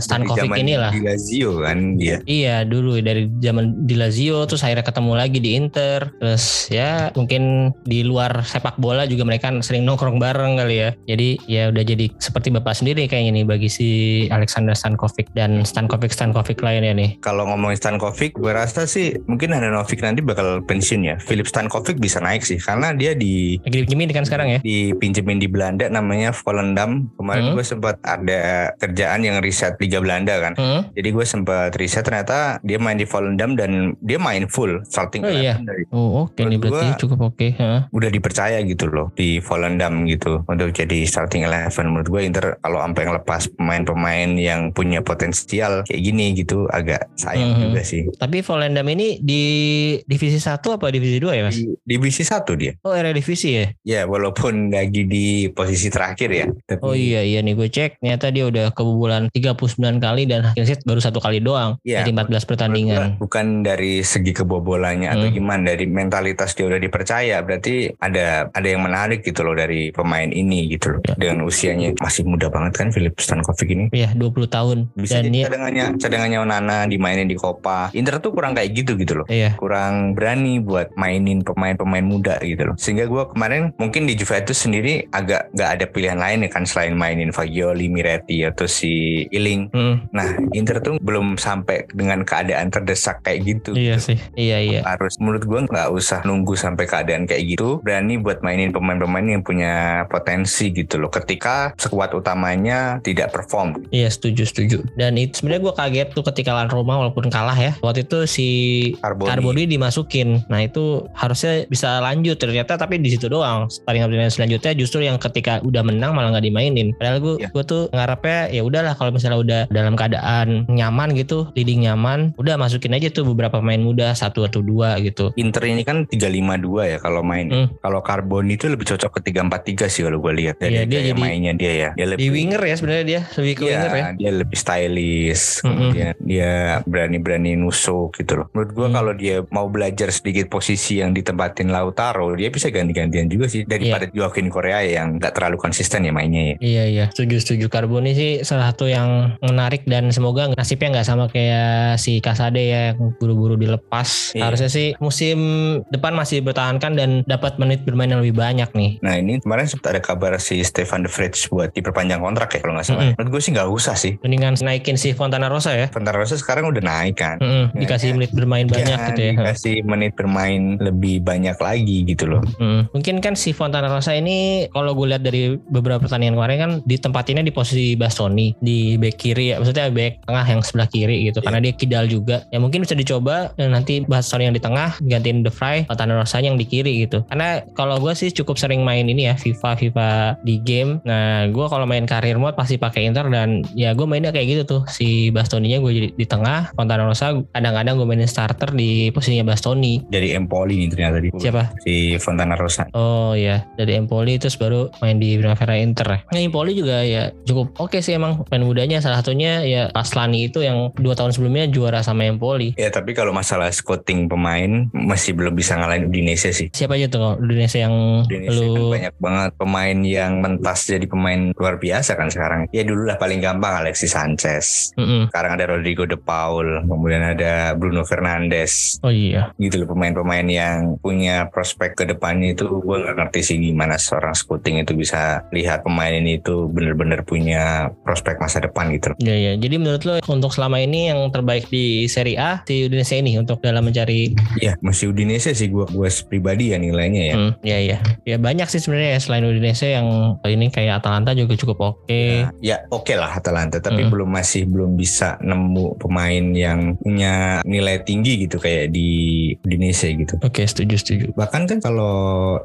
Stankovic inilah. Di Lazio kan dia. Iya dulu dari zaman di Lazio terus akhirnya ketemu lagi di Inter terus ya mungkin di luar sepak bola juga mereka sering nongkrong bareng kali ya jadi ya udah jadi seperti bapak sendiri kayaknya nih bagi si Alexander Stankovic dan Stankovic Stankovic lainnya nih Kalau ngomongin Stankovic, gue rasa sih mungkin Handanovic nanti bakal pensiun ya. Philip Stankovic bisa naik sih karena dia di lagi dipinjemin kan sekarang ya dipinjemin di Belanda namanya Volendam. Kemarin Hmm. gue sempat ada kerjaan yang riset Liga Belanda kan. Hmm? Jadi gue sempat riset ternyata dia main di Volendam dan dia main full starting Oh, iya. 11 dari Oh oke nih Menurut berarti gua- cukup oke Heeh. udah dipercaya gitu loh di Volendam gitu untuk jadi starting 11 menurut gue Inter kalau sampai ngelepas pemain-pemain yang punya potensial kayak gini gitu agak sayang Mhm. juga sih Tapi Volendam ini di divisi 1 apa divisi 2 ya mas? di divisi satu dia Oh area divisi ya? ya walaupun lagi di posisi terakhir ya tapi Oh iya iya nih gue cek ternyata dia udah kebobolan 39 9 kali dan clean sheet baru satu kali doang Iya, dari 14 pertandingan. bukan dari segi kebobolannya atau Hmm. gimana dari mentalitas dia udah dipercaya berarti ada ada yang menarik gitu loh dari pemain ini gitu loh. Ya. dengan usianya masih muda banget kan Philip Stankovic ini. Iya 20 tahun. Bisa dan jadi cadangannya cadangannya Onana dimainin di Copa. Inter tuh kurang kayak gitu gitu loh. Iya. Kurang berani buat mainin pemain-pemain muda gitu loh. Sehingga gue kemarin mungkin di Juventus sendiri agak nggak ada pilihan lain ya kan selain mainin Fagioli, Miretti atau si Iling Hmm, nah Inter tuh belum sampai dengan keadaan terdesak kayak gitu. Iya sih. Iya iya. Harus menurut gue nggak usah nunggu sampai keadaan kayak gitu. Berani buat mainin pemain-pemain yang punya potensi gitu loh. Ketika sekuat utamanya tidak perform. Iya setuju setuju. Dan itu sebenarnya gue kaget tuh ketika lawan Roma walaupun kalah ya. Waktu itu si Carboni. Carboni dimasukin. Nah itu harusnya bisa lanjut ternyata tapi di situ doang. Pertandingan selanjutnya justru yang ketika udah menang malah nggak dimainin. Padahal gue Iya. gue tuh ngarepnya ya udahlah kalau misalnya udah dalam keadaan nyaman gitu leading nyaman udah masukin aja tuh beberapa pemain muda satu atau dua gitu Inter ini kan 352 ya kalau main Hmm. kalau Carboni itu lebih cocok ke 343 sih kalau gue lihat dari Iya, dia jadi- mainnya dia ya dia lebih di winger ya sebenarnya dia lebih ke Iya, winger ya dia lebih stylish, Mm-mm. kemudian dia berani-berani nusuk gitu loh. Menurut gua Hmm. kalau dia mau belajar sedikit posisi yang ditempatin Lautaro, dia bisa ganti-gantian juga sih daripada Joaquin Korea yang nggak terlalu konsisten ya mainnya ya. Iya iya setuju setuju Carboni sih salah satu yang menarik dan semoga nasibnya nggak sama kayak si Kasade ya yang buru-buru dilepas. Iya. Harusnya sih musim depan masih bertahankan dan dapat menit bermain yang lebih banyak nih. Nah ini kemarin sempat ada kabar si Stefan De Vrij buat diperpanjang kontrak ya kalau nggak salah. Mm-mm. Menurut gue sih nggak usah sih. Mendingan naikin si Fontana Rosa ya. Fantara Rosa sekarang udah naik kan. Mm-mm, dikasih Ya, menit bermain banyak Ya, gitu ya. Dikasih menit bermain lebih banyak lagi gitu loh. Mm. Mungkin kan si Fontana Rosa ini kalau gue lihat dari beberapa pertandingan kemarin kan ditempatinnya di posisi Bastoni di back kiri ya maksudnya back tengah yang sebelah kiri gitu. Iya. karena dia kidal juga. Ya mungkin bisa dicoba dan nanti Bastoni yang di tengah gantiin De Vrij Fontana Rosa yang di kiri gitu. Karena kalau gue sih cukup sering main ini ya FIFA FIFA di game. Nah gue kalau main karir mode pasti pakai Inter dan ya gue mainnya kayak gitu tuh. Si Bastoninya gue jadi di tengah Fontana Rosa kadang-kadang gue mainin starter di posisinya Bastoni. Dari Empoli nih ternyata di siapa? Si Fontana Rosa. Oh ya dari Empoli terus baru main di Primavera Inter. Ya. Nah, Empoli juga ya cukup oke sih emang pemain mudanya. Salah satunya ya Aslani itu yang dua tahun sebelumnya juara sama Empoli. Ya tapi kalau masalah scouting pemain masih belum bisa ngalahin Udinese sih. Siapa aja tuh Indonesia yang Indonesia kan lu banyak banget pemain yang mentas jadi pemain luar biasa kan sekarang. Ya dulu lah paling gampang Alexis Sanchez. Mm-mm. Sekarang ada Rodrigo De Paul, kemudian ada Bruno Fernandes. Oh iya. Gitu loh pemain-pemain yang punya prospek ke depannya itu gue nggak ngerti sih gimana seorang scouting itu bisa lihat pemain ini itu bener-bener punya prospek masa depan gitu. loh. Ya ya. Jadi menurut lo untuk selama ini yang terbaik di Serie A di Indonesia ini untuk dalam mencari Ya masih Udinese sih gue gue pribadi ya nilainya ya. Hmm, ya ya. Ya banyak sih sebenarnya ya selain Indonesia yang ini kayak Atalanta juga cukup oke. Ya, ya oke lah Atalanta tapi Hmm. belum masih belum bisa nemu pemain yang punya nilai tinggi gitu kayak di Indonesia gitu. Oke, setuju setuju. Bahkan kan kalau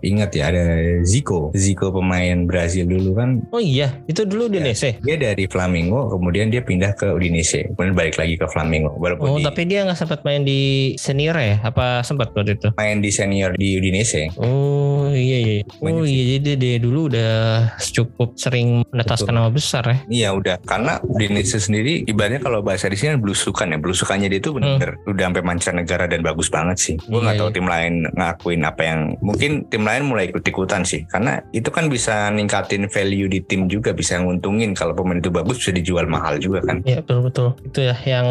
ingat ya ada Zico, Zico pemain Brazil dulu kan Oh iya, itu dulu di Ya. Indonesia. dia dari Flamengo kemudian dia pindah ke Udinese kemudian balik lagi ke Flamengo walaupun Oh, di- tapi dia nggak sempat main di senior ya? Apa sempat waktu itu? main di senior di Udinese Oh iya iya. Banyak Oh sih. iya jadi dia dulu udah cukup sering menetaskan Betul. nama besar ya. Iya udah karena Udinese sendiri ibaratnya kalau bahasa di sini kan belusukan ya belusukannya dia itu benar-benar udah sampai mancanegara dan bagus banget sih. Gue Iya, nggak tahu iya. tim lain ngakuin apa yang mungkin tim lain mulai ikut ikutan sih karena itu kan bisa ningkatin value di tim juga bisa nguntungin kalau pemain itu bagus bisa dijual mahal juga kan. Iya betul betul. Itu ya yang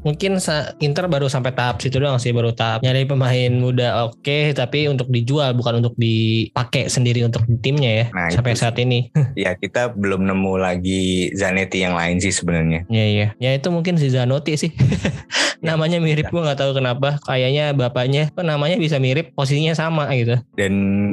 mungkin Inter baru sampai tahap situ doang sih baru tahap nyari pemain muda oke tapi untuk dijual bukan untuk dipakai sendiri untuk timnya ya Nah, sampai itu saat ini. ya kita belum nemu lagi Zanetti yang lain sih sebenarnya. Iya iya. Ya itu mungkin si Zanotti sih. Ya, namanya mirip gua nggak tahu kenapa. Kayaknya bapaknya kok namanya bisa mirip posisinya sama gitu. Dan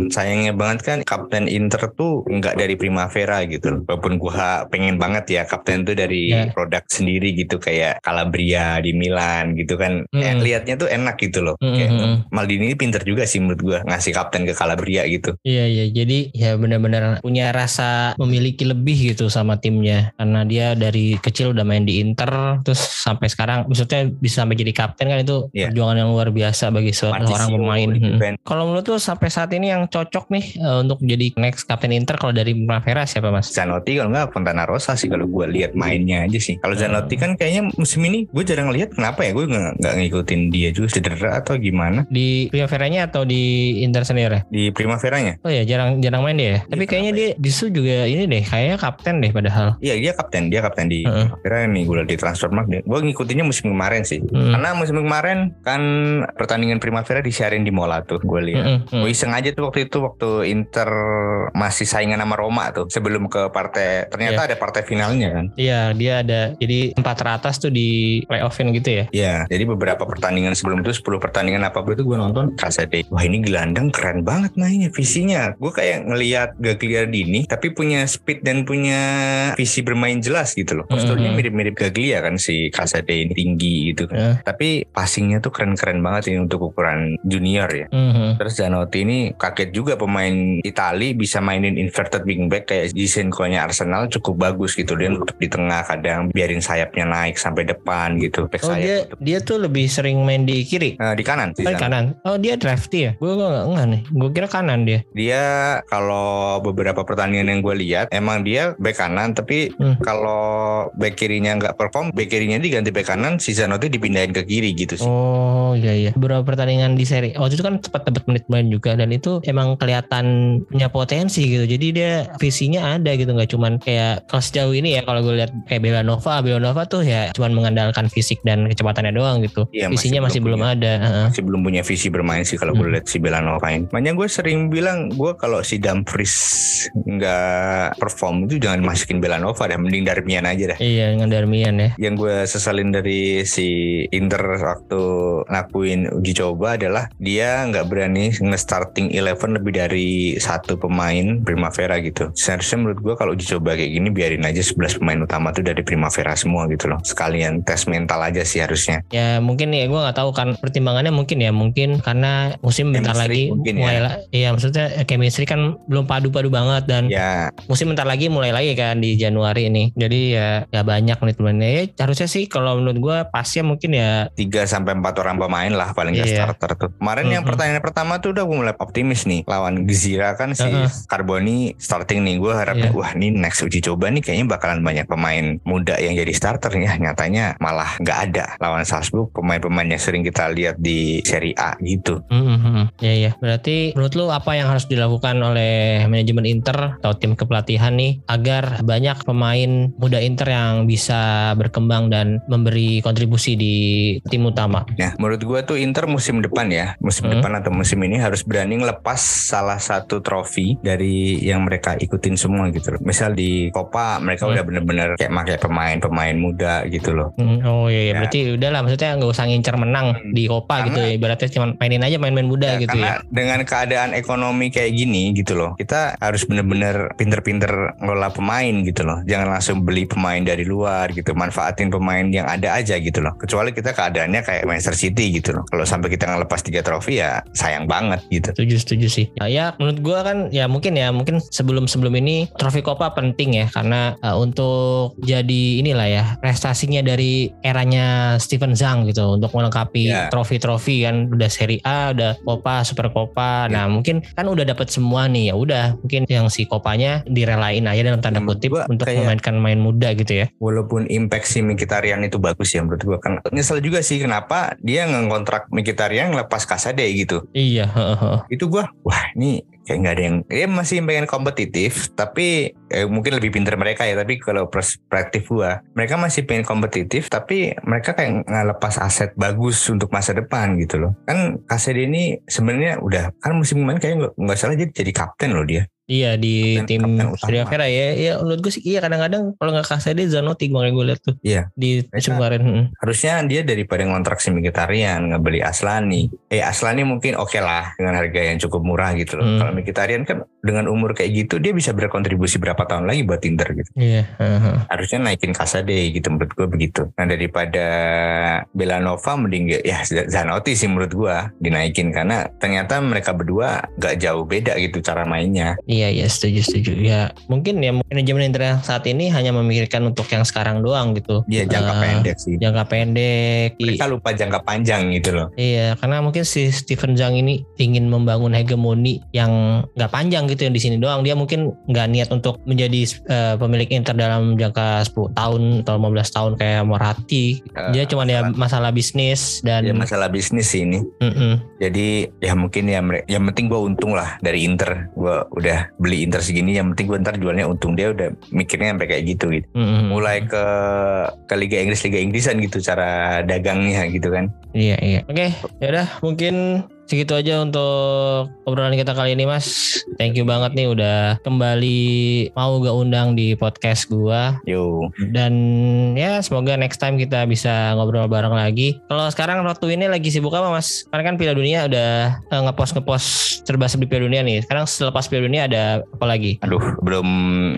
sayangnya banget kan kapten Inter tuh nggak dari Primavera gitu. Walaupun gua pengen banget ya kapten tuh dari Ya. Produk sendiri gitu kayak Calabria di Milan gitu kan. Eh, Mm-mm. lihatnya tuh enak gitu loh. Mm-mm, Kayak mm-mm. Maldini ini pinter juga sih menurut gua ngasih kapten ke Calabria gitu. Iya iya jadi ya benar-benar punya rasa memiliki lebih gitu sama timnya karena dia dari kecil udah main di Inter terus sampai sekarang maksudnya bisa sampai jadi kapten kan itu Iya. perjuangan yang luar biasa bagi seorang pemain. Hmm. Kalau menurut lu sampai saat ini yang cocok nih eh, untuk jadi next kapten Inter kalau dari Primavera siapa mas? Zanotti kalau nggak Fontana Rosa sih kalau gua lihat mainnya aja sih. Kalau Zanotti kan kayaknya musim ini gue jarang lihat kenapa ya gue nggak ngikutin dia juga cedera atau gimana Di Primavera-nya atau di Inter sendiri? di Primaveranya. Oh ya jarang jarang main dia ya. Tapi kayaknya dia justru juga ini deh kayaknya kapten deh padahal. Iya dia kapten, dia kapten di Heeh. Primavera nih gue di Transfermarkt. Gue ngikutinnya musim kemarin sih. Hmm. Karena musim kemarin kan pertandingan Primavera disiarin di Mola tuh gue lihat. Mm-mm, mm. Gue iseng aja tuh waktu itu waktu Inter masih saingan sama Roma tuh sebelum ke partai ternyata ada partai finalnya kan. Iya dia ada jadi empat teratas tuh di playoffin gitu ya. Iya, jadi beberapa pertandingan sebelum itu 10 pertandingan apa itu gue nonton Kasade. Wah ini gelandang keren banget mainnya visinya. Gue kayak ngelihat Gagliardini tapi punya speed dan punya visi bermain jelas gitu loh. Posturnya Mhm. mirip-mirip Gaglia kan si Kasade ini tinggi gitu. Eh. Tapi passingnya tuh keren-keren banget ini untuk ukuran junior ya. Mhm. Terus Zanotti ini kaget juga pemain Itali bisa mainin inverted wingback kayak Zinchenko-nya Arsenal cukup bagus gitu dia untuk di tengah kadang biarin sayapnya naik sampai depan gitu. Back Oh sayap dia dia tuh lebih sering main di kiri. Eh, di kanan di Oh, sana. kanan. Oh dia drafty ya? Gue nggak nggak nih. Gue kira kanan dia. Dia kalau beberapa pertandingan yang gue lihat emang dia back kanan tapi Hmm. kalau back kirinya nggak perform back kirinya diganti back kanan si Zanotti dipindahin ke kiri gitu sih. Oh iya iya. Beberapa pertandingan di seri. Waktu itu kan cepat dapat menit main juga dan itu emang kelihatan punya potensi gitu. Jadi dia visinya ada gitu nggak cuman kayak kalau sejauh ini ya kalau gue lihat kayak Belanova, Belanova tuh ya cuman mengandalkan fisik dan kecepatannya doang gitu. Iya, Visinya masih, masih belum belum ada. Masih belum punya visi bermain sih kalau gue Hmm. lihat si Belanova ini. Makanya gue sering bilang gue kalau si Dumfries nggak perform itu jangan masukin Belanova dah, mending Darmian aja dah. Iya dengan Darmian ya. Yang gue sesalin dari si Inter waktu ngakuin uji coba adalah dia nggak berani nge-starting 11 lebih dari satu pemain Primavera gitu. Seharusnya menurut gue kalau uji coba kayak gini biarin aja 11 pemain utama tuh dari Primavera semua gitu loh. Sekalian tes mental aja sih harusnya. Ya mungkin ya gue nggak tahu kan pertimbangannya mungkin ya mungkin karena musim bentar Chemistry lagi mungkin ya. mulai la- iya maksudnya chemistry kan belum padu-padu banget dan Ya musim bentar lagi mulai lagi kan di Januari ini. Jadi ya ya banyak menit mainnya. Ya, harusnya sih kalau menurut gue pasnya mungkin ya 3 sampai 4 orang pemain lah paling nggak Iya. starter tuh. Kemarin yang Mhm. pertandingan pertama tuh udah gue mulai optimis nih lawan Gzira kan si Heeh. Carboni starting nih. Gue harapnya Iya. wah ini next uji coba nih kayaknya bakalan banyak pemain muda yang jadi starter ya. Nyatanya malah nggak ada lawan Salzburg pemain-pemain yang sering kita lihat di Serie A gitu. Hmm, ya ya. Berarti menurut lu apa yang harus dilakukan oleh manajemen Inter atau tim kepelatihan nih agar banyak pemain muda Inter yang bisa berkembang dan memberi kontribusi di tim utama? Nah, menurut gua tuh Inter musim depan ya, musim Hmm. depan atau musim ini harus berani ngelepas salah satu trofi dari yang mereka ikutin semua gitu. Misal di Copa mereka Hmm. udah bener-bener kayak pakai pemain-pemain muda gitu loh. Hmm, oh iya, iya. Ya. berarti udahlah maksudnya nggak usah ngincer menang Hmm. di Copa Karena- gitu ya. Ibaratnya cuma mainin aja main-main muda Ya, gitu karena ya. dengan keadaan ekonomi kayak gini gitu loh, kita harus bener-bener pinter-pinter ngelola pemain gitu loh. Jangan langsung beli pemain dari luar gitu, manfaatin pemain yang ada aja gitu loh. Kecuali kita keadaannya kayak Manchester City gitu loh. Kalau sampai kita ngelepas tiga trofi ya sayang banget gitu. Setuju setuju sih. Ya, ya menurut gua kan ya mungkin ya mungkin sebelum sebelum ini trofi Copa penting ya karena uh, untuk jadi inilah ya prestasinya dari eranya Steven Zhang gitu untuk melengkapi Ya. trofi-trofi kan udah Serie A, udah Copa, Super Copa. Ya. Nah mungkin kan udah dapat semua nih ya udah mungkin yang si Kopanya direlain aja dalam tanda Menurut kutip gua untuk kayak- memainkan main muda gitu ya. Walaupun impact si Mkhitaryan itu bagus ya menurut gua kan nyesel juga sih kenapa dia ngontrak Mkhitaryan lepas Kasade gitu. Iya. heeh. Itu gua wah ini kayak nggak ada yang dia masih pengen kompetitif tapi eh, mungkin lebih pintar mereka ya tapi kalau perspektif gua mereka masih pengen kompetitif tapi mereka kayak nggak lepas aset bagus untuk masa depan gitu loh. Kan Kasade ini sebenarnya udah kan musim kemarin kayak nggak- salah jadi jadi kapten loh dia Iya di Kapten- tim. Primavera ya. Ya menurut gue sih iya kadang-kadang kalau nggak Kasade Zanotti makanya gue lihat tuh. Iya. Di musim kemarin. mm. harusnya dia daripada ngontrak si Mkhitaryan ngebeli Aslani eh Aslani mungkin oke lah dengan harga yang cukup murah gitu loh Hmm. kalau Mkhitaryan kan dengan umur kayak gitu dia bisa berkontribusi berapa tahun lagi buat Inter gitu Iya. heeh. harusnya naikin Kasade gitu menurut gue begitu. Nah daripada Belanova mending ya Zanotti sih menurut gue dinaikin karena ternyata mereka berdua gak jauh beda gitu cara mainnya. Iya iya setuju setuju. Ya mungkin ya manajemen Inter yang saat ini hanya memikirkan untuk yang sekarang doang gitu. Dia jangka Eh, pendek sih. Jangka pendek. I- Mereka lupa jangka panjang gitu loh. Iya, karena mungkin si Steven Zhang ini ingin membangun hegemoni yang nggak panjang gitu gitu yang di sini doang. Dia mungkin nggak niat untuk menjadi uh, pemilik Inter dalam jangka 10 tahun atau 15 tahun kayak Morati. Uh, dia cuma ya masalah bisnis dan ya masalah bisnis sih ini. Mm -mm. Jadi ya mungkin ya yang penting gue untung lah dari Inter. Gue udah beli Inter segini yang penting gue ntar jualnya untung. Dia udah mikirnya sampai kayak gitu gitu. Mm -mm. Mulai ke ke Liga Inggris Liga Inggrisan gitu cara dagangnya gitu kan. Iya iya. Oke, ya udah mungkin segitu aja untuk obrolan kita kali ini Mas. Thank you banget nih udah kembali mau gak undang di podcast gua. Yo. Dan ya semoga next time kita bisa ngobrol bareng lagi. Kalau sekarang waktu ini lagi sibuk apa Mas? Karena kan Piala Dunia udah uh, ngepost ngepost serba serbi Piala Dunia nih. Sekarang selepas Piala Dunia ada apa lagi? Aduh, belum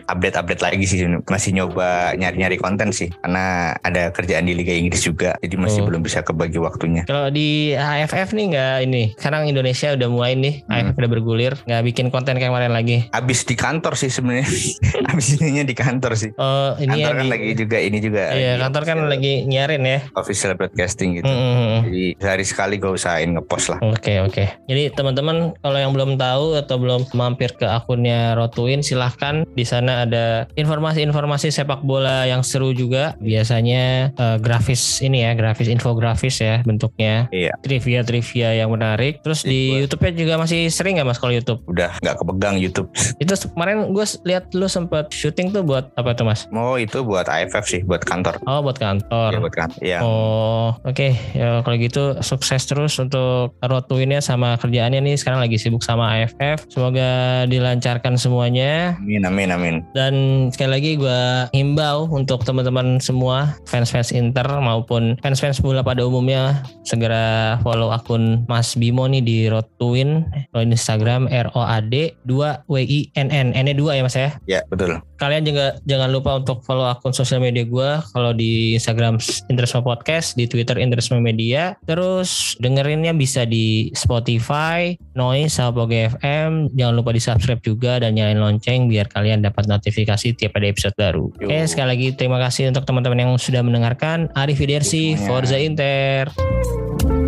update-update lagi sih. Masih nyoba nyari-nyari konten sih. Karena ada kerjaan di Liga Inggris juga. Jadi masih Oh. belum bisa kebagi waktunya. Kalau di AFF nih nggak ini. Sekarang Indonesia udah mulai nih. Hmm. AFF udah bergulir. Nggak bikin konten kayak kemarin lagi. Abis di kantor sih sebenarnya. Abis ininya di kantor sih. Oh ini kantor ya kan di- lagi juga ini juga. Iya lagi kantor kan official- lagi nyarin ya. official broadcasting gitu. Mm, mm, mm. Jadi sehari sekali gue usahain ngepost lah. Oke oke. Jadi teman-teman kalau yang belum tahu atau belum mampir ke akunnya Rotuin silahkan di sana ada informasi-informasi sepak bola yang seru juga. Biasanya eh, grafis ini ya, grafis infografis ya bentuknya. Iya. Trivia-trivia yang menarik. Terus di Iya. YouTube-nya juga masih sering nggak mas kalau YouTube? Udah nggak kepegang YouTube. Itu kemarin gue lihat lu sempat syuting tuh buat apa tuh mas? Mau itu buat AFF sih, buat kantor. Oh buat kantor. Ya, buat kantor. Iya. Oh, oke. Ya kalau gitu sukses terus untuk rotuinnya sama kerjaannya nih. Sekarang lagi sibuk sama AFF. Semoga dilancarkan semuanya. Amin, amin, amin. Dan sekali lagi gue himbau untuk teman-teman semua fans-fans Inter maupun fans-fans bola pada umumnya segera follow akun Mas Bimo nih di Rotuin kalau di Instagram R O A D 2 W I N N N nya 2 ya Mas ya. Ya, betul. Kalian juga jangan lupa untuk follow akun sosial media gue. Kalau di Instagram Interisme Podcast, di Twitter Interisme Media. Terus dengerinnya bisa di Spotify, Noise, sama Poge FM. Jangan lupa di subscribe juga dan nyalain lonceng biar kalian dapat notifikasi tiap ada episode baru. Yo. Oke, sekali lagi terima kasih untuk teman-teman yang sudah mendengarkan. Arrivederci, Semuanya. Forza Inter.